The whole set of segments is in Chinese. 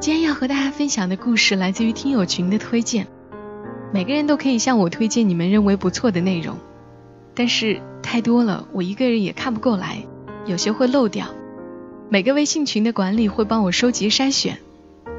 今天要和大家分享的故事来自于听友群的推荐，每个人都可以向我推荐你们认为不错的内容，但是太多了，我一个人也看不过来，有些会漏掉。每个微信群的管理会帮我收集筛选，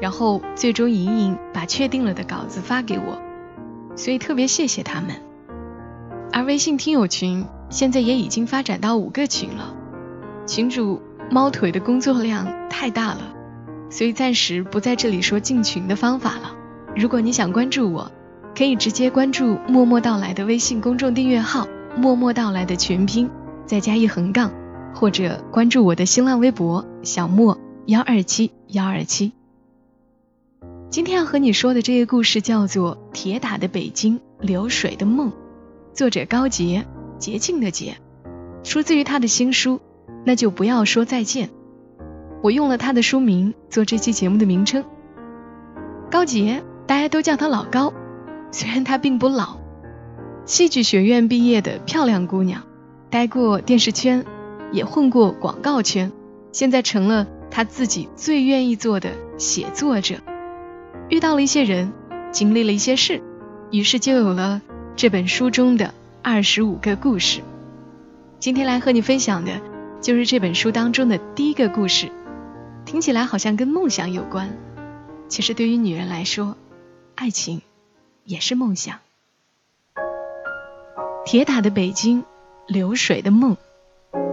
然后最终莹莹把确定了的稿子发给我。所以特别谢谢他们。而微信听友群现在也已经发展到五个群了，群主猫腿的工作量太大了，所以暂时不在这里说进群的方法了。如果你想关注我，可以直接关注“默默到来”的微信公众订阅号“默默到来”的全拼，再加一横杠，或者关注我的新浪微博“小莫幺二七幺二七”。今天要和你说的这个故事叫做《铁打的北京，流水的梦》，作者高洁，洁净的洁，出自于他的新书《那就不要说再见》。我用了他的书名做这期节目的名称。高洁，大家都叫他老高，虽然他并不老，戏剧学院毕业的漂亮姑娘，待过电视圈，也混过广告圈，现在成了他自己最愿意做的写作者。遇到了一些人，经历了一些事，于是就有了这本书中的二十五个故事。今天来和你分享的，就是这本书当中的第一个故事。听起来好像跟梦想有关，其实对于女人来说，爱情也是梦想。铁打的北京，流水的梦，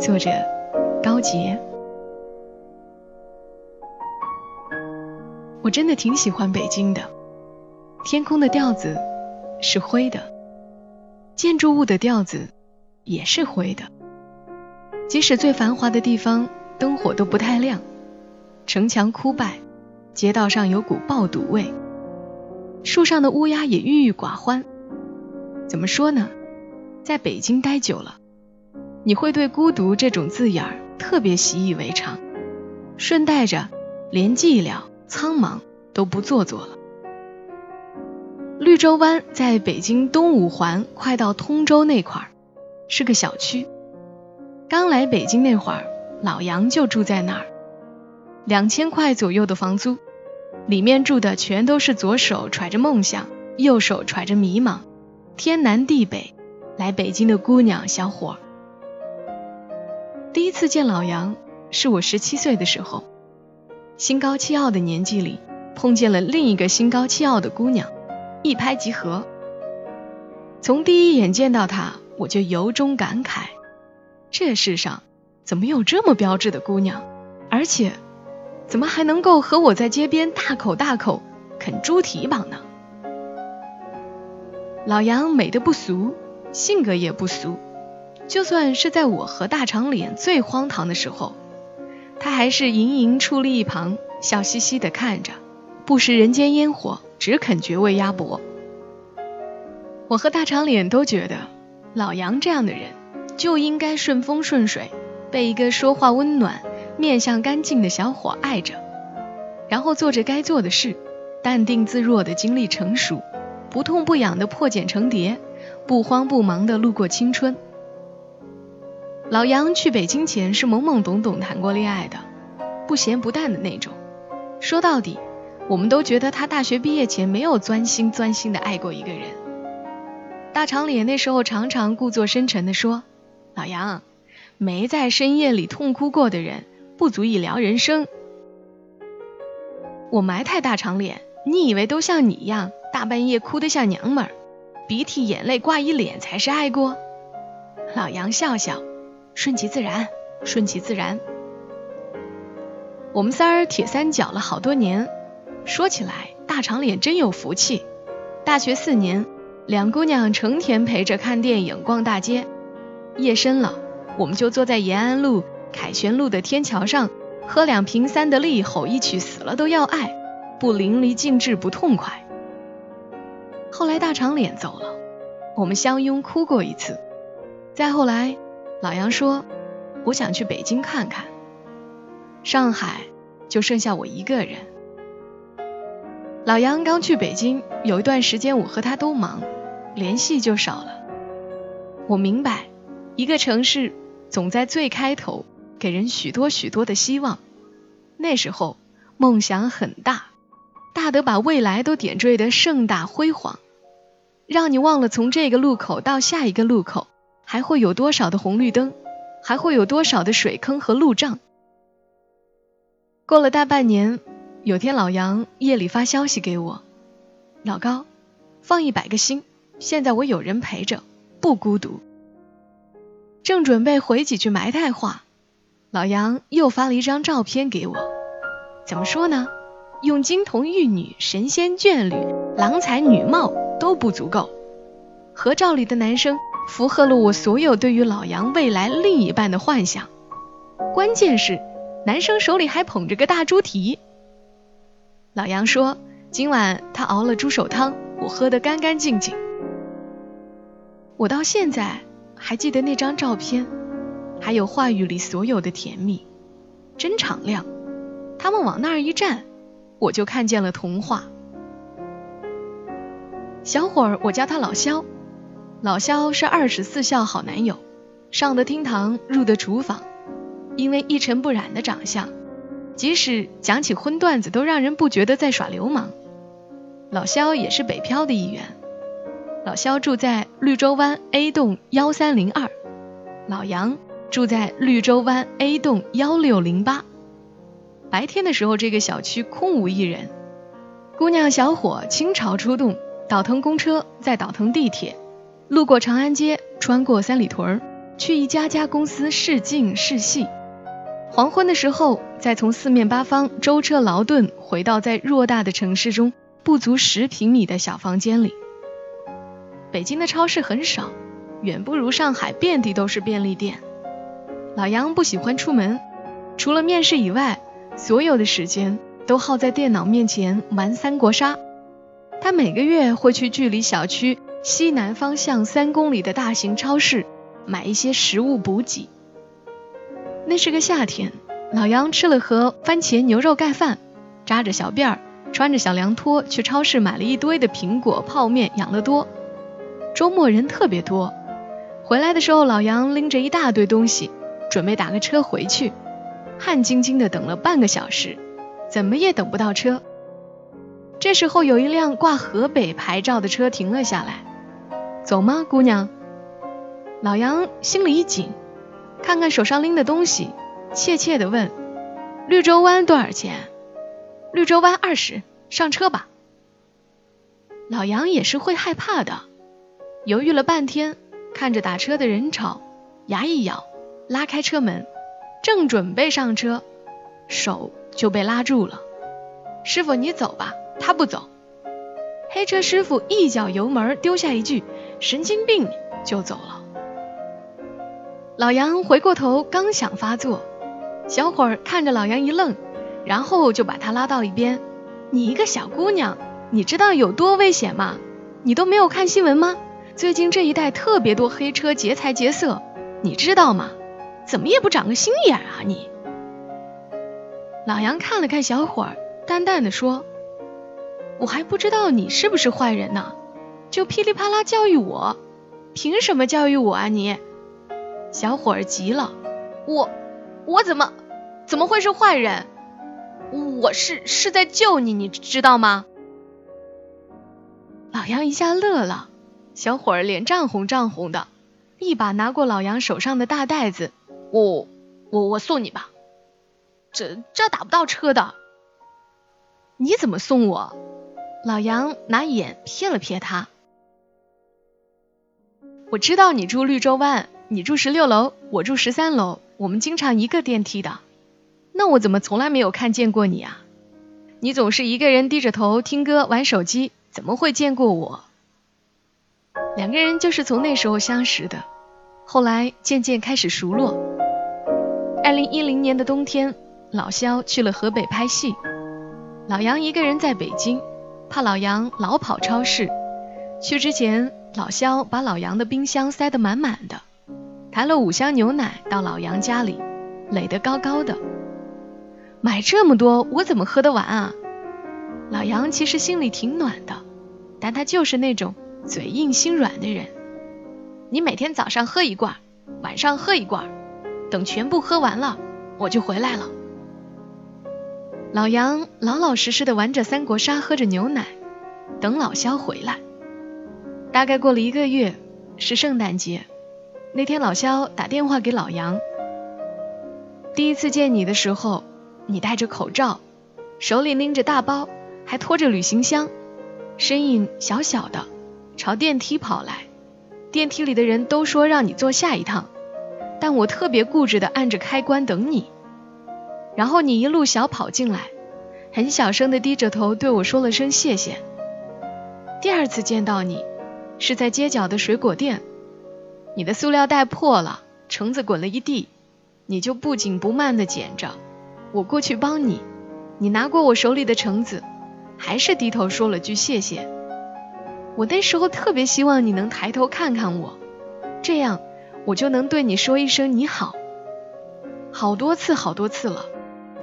作者高洁。我真的挺喜欢北京的，天空的调子是灰的，建筑物的调子也是灰的。即使最繁华的地方灯火都不太亮，城墙枯败，街道上有股爆肚味，树上的乌鸦也郁郁寡欢。怎么说呢？在北京待久了，你会对孤独这种字眼儿特别习以为常，顺带着连寂寥。苍茫都不做作了。绿洲湾在北京东五环快到通州那块儿，是个小区。刚来北京那会儿，老杨就住在那儿，两千块左右的房租，里面住的全都是左手揣着梦想，右手揣着迷茫，天南地北来北京的姑娘小伙。第一次见老杨，是我十七岁的时候。心高气傲的年纪里，碰见了另一个心高气傲的姑娘，一拍即合。从第一眼见到她，我就由衷感慨：这世上怎么有这么标致的姑娘？而且，怎么还能够和我在街边大口大口啃猪蹄膀呢？老杨美的不俗，性格也不俗，就算是在我和大长脸最荒唐的时候。他还是盈盈矗立一旁，笑嘻嘻的看着，不食人间烟火，只啃绝味鸭脖。我和大长脸都觉得，老杨这样的人就应该顺风顺水，被一个说话温暖、面相干净的小伙爱着，然后做着该做的事，淡定自若的经历成熟，不痛不痒的破茧成蝶，不慌不忙的路过青春。老杨去北京前是懵懵懂懂谈过恋爱的，不咸不淡的那种。说到底，我们都觉得他大学毕业前没有专心专心的爱过一个人。大长脸那时候常常故作深沉的说：“老杨，没在深夜里痛哭过的人，不足以聊人生。”我埋汰大长脸，你以为都像你一样大半夜哭得像娘们儿，鼻涕眼泪挂一脸才是爱过？老杨笑笑。顺其自然，顺其自然。我们仨儿铁三角了好多年，说起来大长脸真有福气。大学四年，两姑娘成天陪着看电影、逛大街。夜深了，我们就坐在延安路、凯旋路的天桥上，喝两瓶三得利，吼一曲死了都要爱，不淋漓尽致不痛快。后来大长脸走了，我们相拥哭过一次。再后来，老杨说我想去北京看看，上海就剩下我一个人。老杨刚去北京，有一段时间我和他都忙，联系就少了。我明白，一个城市总在最开头。给人许多许多的希望，那时候梦想很大，大得把未来都点缀得盛大辉煌，让你忘了从这个路口到下一个路口还会有多少的红绿灯，还会有多少的水坑和路障。过了大半年，有天老杨夜里发消息给我：“老高，放一百个心，现在我有人陪着，不孤独。”正准备回几句埋汰话。老杨又发了一张照片给我，怎么说呢？用金童玉女、神仙眷侣、郎才女貌都不足够。合照里的男生符合了我所有对于老杨未来另一半的幻想。关键是，男生手里还捧着个大猪蹄。老杨说，今晚他熬了猪手汤，我喝得干干净净。我到现在还记得那张照片。还有话语里所有的甜蜜，真敞亮。他们往那儿一站，我就看见了童话。小伙儿，我叫他老肖。老肖是二十四孝好男友，上得厅堂，入得厨房。因为一尘不染的长相，即使讲起荤段子，都让人不觉得在耍流氓。老肖也是北漂的一员。老肖住在绿洲湾 A 栋幺三零二，老杨。住在绿洲湾 A 栋幺六零八。白天的时候，这个小区空无一人。姑娘小伙倾巢出动，倒腾公车，再倒腾地铁，路过长安街，穿过三里屯，去一家家公司试镜试戏。黄昏的时候，再从四面八方舟车劳顿，回到在偌大的城市中不足十平米的小房间里。北京的超市很少，远不如上海遍地都是便利店。老杨不喜欢出门，除了面试以外，所有的时间都耗在电脑面前玩三国杀。他每个月会去距离小区西南方向三公里的大型超市买一些食物补给。那是个夏天，老杨吃了盒番茄牛肉盖饭，扎着小辫儿，穿着小凉拖去超市买了一堆的苹果、泡面、养乐多。周末人特别多，回来的时候，老杨拎着一大堆东西。准备打个车回去，汗津津的等了半个小时，怎么也等不到车。这时候有一辆挂河北牌照的车停了下来，走吗，姑娘？老杨心里一紧，看看手上拎的东西，怯怯的问：“绿洲湾多少钱？”“绿洲湾二十，上车吧。”老杨也是会害怕的，犹豫了半天，看着打车的人潮，牙一咬。拉开车门，正准备上车，手就被拉住了。师傅，你走吧，他不走。黑车师傅一脚油门，丢下一句“神经病”就走了。老杨回过头，刚想发作，小伙儿看着老杨一愣，然后就把他拉到一边：“你一个小姑娘，你知道有多危险吗？你都没有看新闻吗？最近这一带特别多黑车劫财劫色，你知道吗？”怎么也不长个心眼啊你！老杨看了看小伙儿，淡淡的说：“我还不知道你是不是坏人呢，就噼里啪啦教育我，凭什么教育我啊你？”小伙儿急了：“我我怎么怎么会是坏人？我是是在救你，你知道吗？”老杨一下乐了，小伙儿脸涨红涨红的，一把拿过老杨手上的大袋子。我我我送你吧，这这打不到车的。你怎么送我？老杨拿眼瞥了瞥他。我知道你住绿洲湾，你住十六楼，我住十三楼，我们经常一个电梯的。那我怎么从来没有看见过你啊？你总是一个人低着头听歌玩手机，怎么会见过我？两个人就是从那时候相识的，后来渐渐开始熟络。二零一零年的冬天，老肖去了河北拍戏，老杨一个人在北京，怕老杨老跑超市。去之前，老肖把老杨的冰箱塞得满满的，抬了五箱牛奶到老杨家里，垒得高高的。买这么多，我怎么喝得完啊？老杨其实心里挺暖的，但他就是那种嘴硬心软的人。你每天早上喝一罐，晚上喝一罐，等全部喝完了，我就回来了。老杨老老实实的玩着三国杀，喝着牛奶，等老肖回来。大概过了一个月，是圣诞节。那天老肖打电话给老杨，第一次见你的时候，你戴着口罩，手里拎着大包，还拖着旅行箱，身影小小的，朝电梯跑来。电梯里的人都说让你坐下一趟，但我特别固执的按着开关等你。然后你一路小跑进来，很小声的低着头对我说了声谢谢。第二次见到你。是在街角的水果店，你的塑料袋破了，橙子滚了一地，你就不紧不慢地捡着。我过去帮你，你拿过我手里的橙子，还是低头说了句谢谢。我那时候特别希望你能抬头看看我，这样我就能对你说一声你好。好多次好多次了，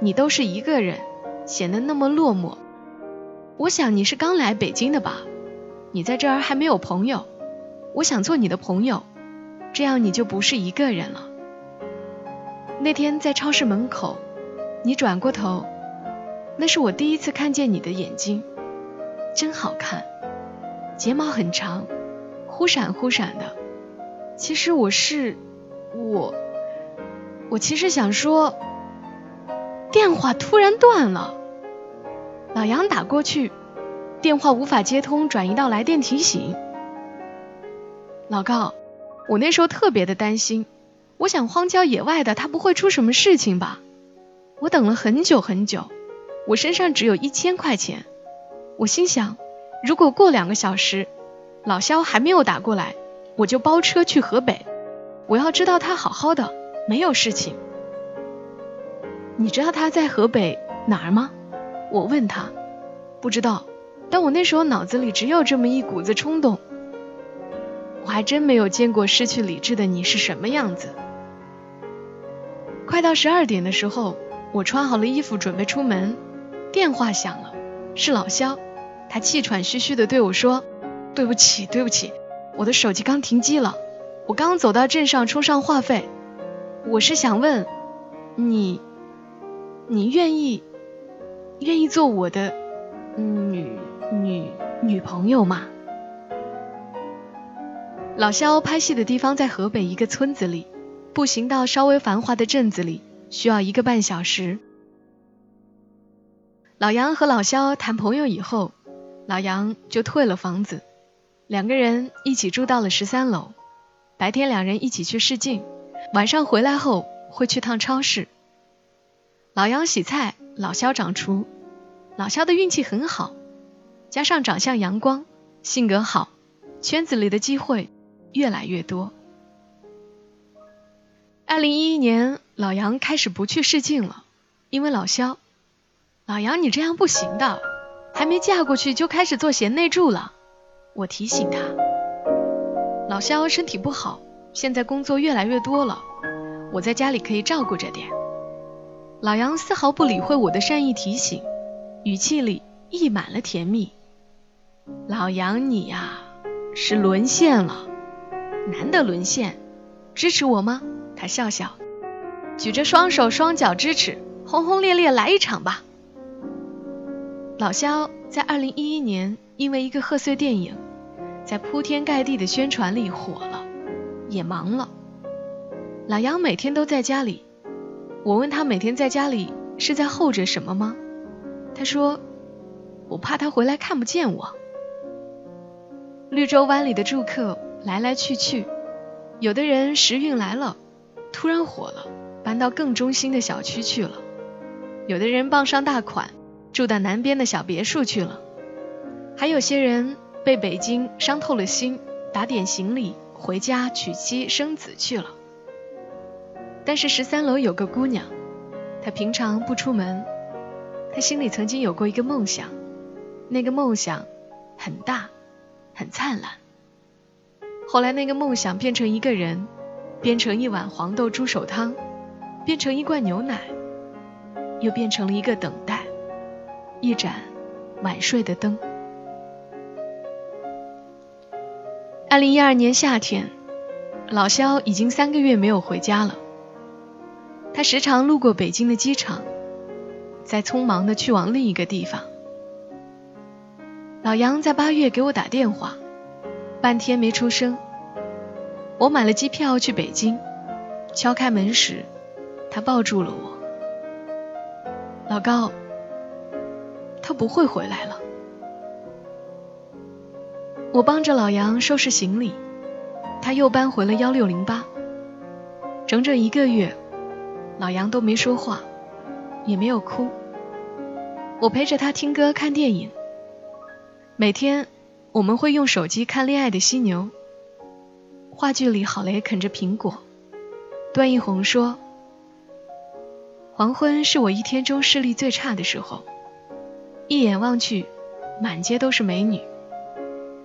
你都是一个人，显得那么落寞。我想你是刚来北京的吧。你在这儿还没有朋友，我想做你的朋友，这样你就不是一个人了。那天在超市门口，你转过头，那是我第一次看见你的眼睛，真好看，睫毛很长，忽闪忽闪的。其实我是我，我其实想说，电话突然断了，老杨打过去。电话无法接通，转移到来电提醒。老高，我那时候特别的担心，我想荒郊野外的他不会出什么事情吧？我等了很久很久，我身上只有一千块钱，我心想，如果过两个小时老肖还没有打过来，我就包车去河北，我要知道他好好的，没有事情。你知道他在河北哪儿吗？我问他，不知道。但我那时候脑子里只有这么一股子冲动，我还真没有见过失去理智的你是什么样子。快到十二点的时候，我穿好了衣服准备出门，电话响了，是老肖，他气喘吁吁的对我说：“对不起，对不起，我的手机刚停机了，我刚走到镇上充上话费，我是想问你，你愿意愿意做我的女？”女女朋友吗，老肖拍戏的地方在河北一个村子里，步行到稍微繁华的镇子里需要一个半小时。老杨和老肖谈朋友以后，老杨就退了房子，两个人一起住到了十三楼。白天两人一起去试镜，晚上回来后会去趟超市。老杨洗菜，老肖掌厨。老肖的运气很好。加上长相阳光，性格好，圈子里的机会越来越多。二零一一年，老杨开始不去试镜了，因为老肖，老杨你这样不行的，还没嫁过去就开始做贤内助了。我提醒他，老肖身体不好，现在工作越来越多了，我在家里可以照顾着点。老杨丝毫不理会我的善意提醒，语气里溢满了甜蜜。老杨，你呀是沦陷了，难得沦陷，支持我吗？他笑笑，举着双手双脚支持，轰轰烈烈来一场吧。老肖在二零一一年因为一个贺岁电影，在铺天盖地的宣传里火了，也忙了。老杨每天都在家里，我问他每天在家里是在候着什么吗？他说，我怕他回来看不见我。绿洲湾里的住客来来去去，有的人时运来了，突然火了，搬到更中心的小区去了；有的人傍上大款，住到南边的小别墅去了；还有些人被北京伤透了心，打点行李回家娶妻生子去了。但是十三楼有个姑娘，她平常不出门，她心里曾经有过一个梦想，那个梦想很大，很灿烂。后来那个梦想变成一个人，变成一碗黄豆猪手汤，变成一罐牛奶，又变成了一个等待，一盏晚睡的灯。二零一二年夏天，老肖已经三个月没有回家了。他时常路过北京的机场，再匆忙的去往另一个地方。老杨在八月给我打电话，半天没出声。我买了机票去北京，敲开门时，他抱住了我。老高，他不会回来了。我帮着老杨收拾行李，他又搬回了幺六零八。整整一个月。老杨都没说话，也没有哭。我陪着他听歌、看电影。每天我们会用手机看《恋爱的犀牛》。话剧里，郝蕾啃着苹果。段奕宏说：“黄昏是我一天中视力最差的时候，一眼望去，满街都是美女，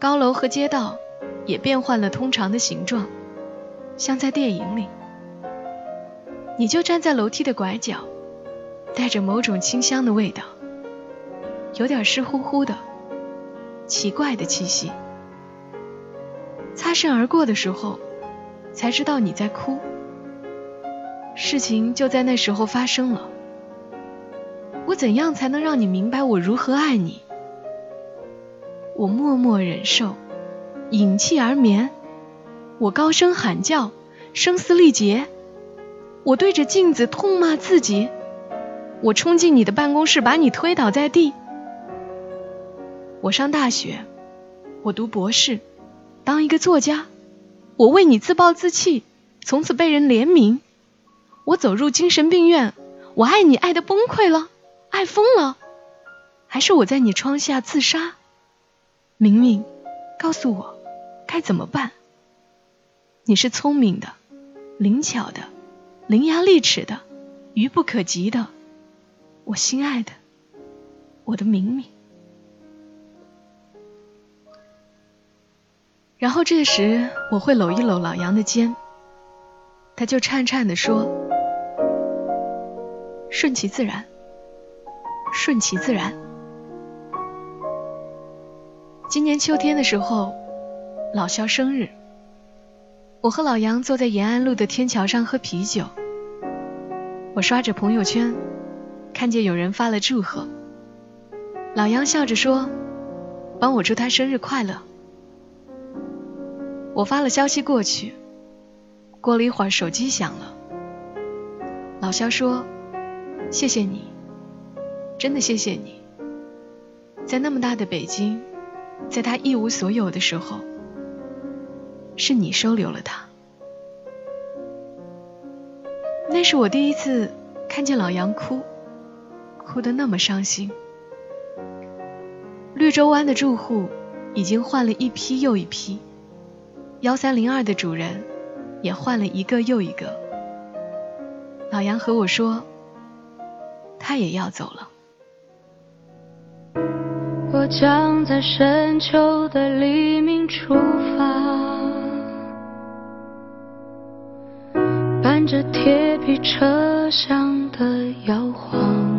高楼和街道也变换了通常的形状，像在电影里。”你就站在楼梯的拐角，带着某种清香的味道，有点湿乎乎的，奇怪的气息。擦身而过的时候，才知道你在哭。事情就在那时候发生了。我怎样才能让你明白我如何爱你？我默默忍受，隐气而眠。我高声喊叫，声嘶力竭。我对着镜子痛骂自己，我冲进你的办公室，把你推倒在地。我上大学，我读博士，当一个作家，我为你自暴自弃，从此被人怜悯。我走入精神病院，我爱你爱的崩溃了，爱疯了，还是我在你窗下自杀？明明，告诉我该怎么办？你是聪明的，灵巧的。伶牙俐齿的，愚不可及的，我心爱的，我的明明。然后这时我会搂一搂老杨的肩，他就颤颤的说：“顺其自然，顺其自然。”今年秋天的时候，老肖生日，我和老杨坐在延安路的天桥上喝啤酒。我刷着朋友圈，看见有人发了祝贺。老杨笑着说：“帮我祝他生日快乐。”我发了消息过去，过了一会儿手机响了。老肖说：“谢谢你，真的谢谢你，在那么大的北京，在他一无所有的时候，是你收留了他。”那是我第一次看见老杨哭，哭得那么伤心。绿洲湾的住户已经换了一批又一批，幺三零二的主人也换了一个又一个。老杨和我说，他也要走了。我将在深秋的黎明出发。伴着铁皮车厢的摇晃，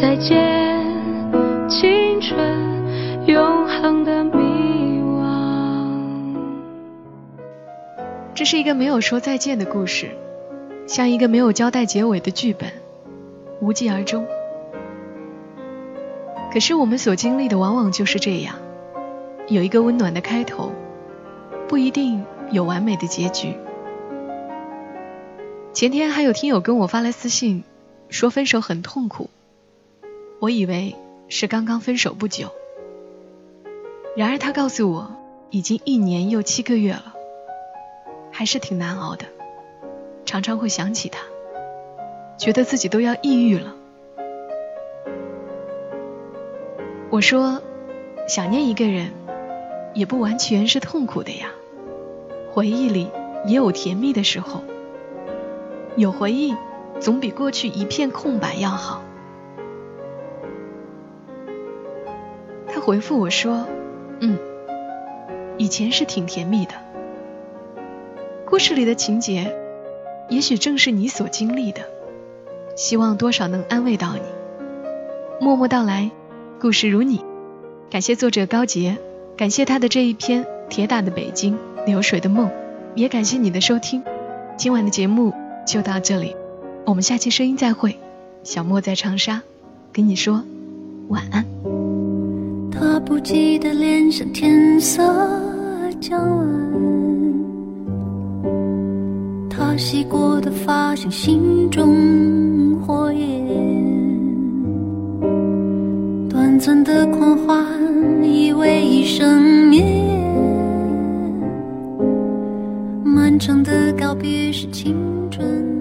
再见，青春，永恒的迷惘。这是一个没有说再见的故事，像一个没有交代结尾的剧本，无疾而终。可是我们所经历的往往就是这样，有一个温暖的开头，不一定有完美的结局。前天还有听友跟我发来私信，说分手很痛苦。我以为是刚刚分手不久。然而他告诉我，已经一年又七个月了，还是挺难熬的，常常会想起他，觉得自己都要抑郁了。我说，想念一个人，也不完全是痛苦的呀，回忆里也有甜蜜的时候，有回忆总比过去一片空白要好。他回复我说。嗯，以前是挺甜蜜的。故事里的情节，也许正是你所经历的。希望多少能安慰到你。默默到来，故事如你。感谢作者高杰，感谢他的这一篇《铁打的北京，流水的梦》，也感谢你的收听。今晚的节目就到这里，我们下期声音再会。小莫在长沙，跟你说晚安。他不羁的脸上天色将晚，他洗过的发像心中火焰，短暂的狂欢以为一生眠，漫长的告别是青春。